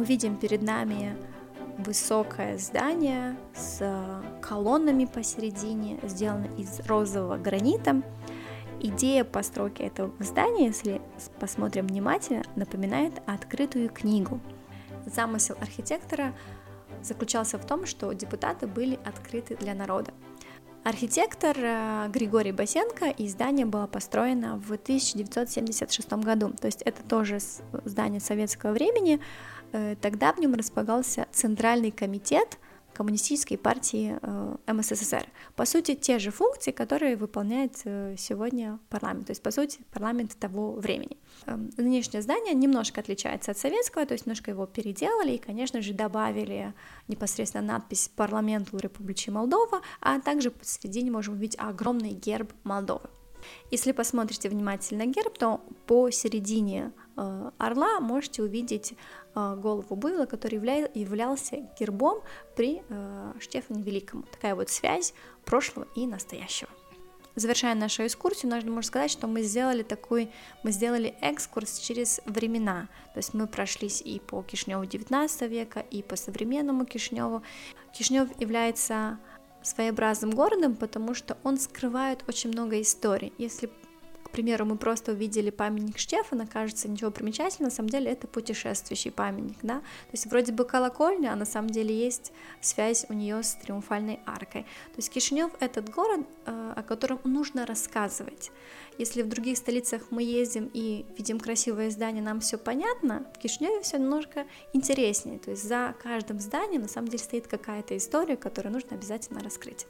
Мы видим перед нами высокое здание с колоннами посередине, сделано из розового гранита. Идея постройки этого здания, если посмотрим внимательно, напоминает открытую книгу. Замысел архитектора заключался в том, что депутаты были открыты для народа. Архитектор э, Григорий Басенко, и здание было построено в 1976 году, то есть это тоже здание советского времени, Э, тогда в нем располагался Центральный комитет Коммунистической партии э, МССР. По сути, те же функции, которые выполняет э, сегодня парламент, то есть, по сути, парламент того времени. Эм, нынешнее здание немножко отличается от советского, то есть немножко его переделали и, конечно же, добавили непосредственно надпись «Парламенту Республики Молдова», а также посередине можем увидеть огромный герб Молдовы. Если посмотрите внимательно герб, то посередине э, орла можете увидеть э, голову быдла, который явля- являлся гербом при э, Штефане Великому. Такая вот связь прошлого и настоящего. Завершая нашу экскурсию, можно сказать, что мы сделали такой, мы сделали экскурс через времена. То есть мы прошлись и по Кишневу 19 века, и по современному Кишневу. Кишнев является своеобразным городом, потому что он скрывает очень много историй. Если к примеру, мы просто увидели памятник Штефана, кажется, ничего примечательного, на самом деле это путешествующий памятник, да, то есть вроде бы колокольня, а на самом деле есть связь у нее с триумфальной аркой. То есть Кишинев этот город, э, о котором нужно рассказывать. Если в других столицах мы ездим и видим красивое здание, нам все понятно, в Кишиневе все немножко интереснее, то есть за каждым зданием на самом деле стоит какая-то история, которую нужно обязательно раскрыть.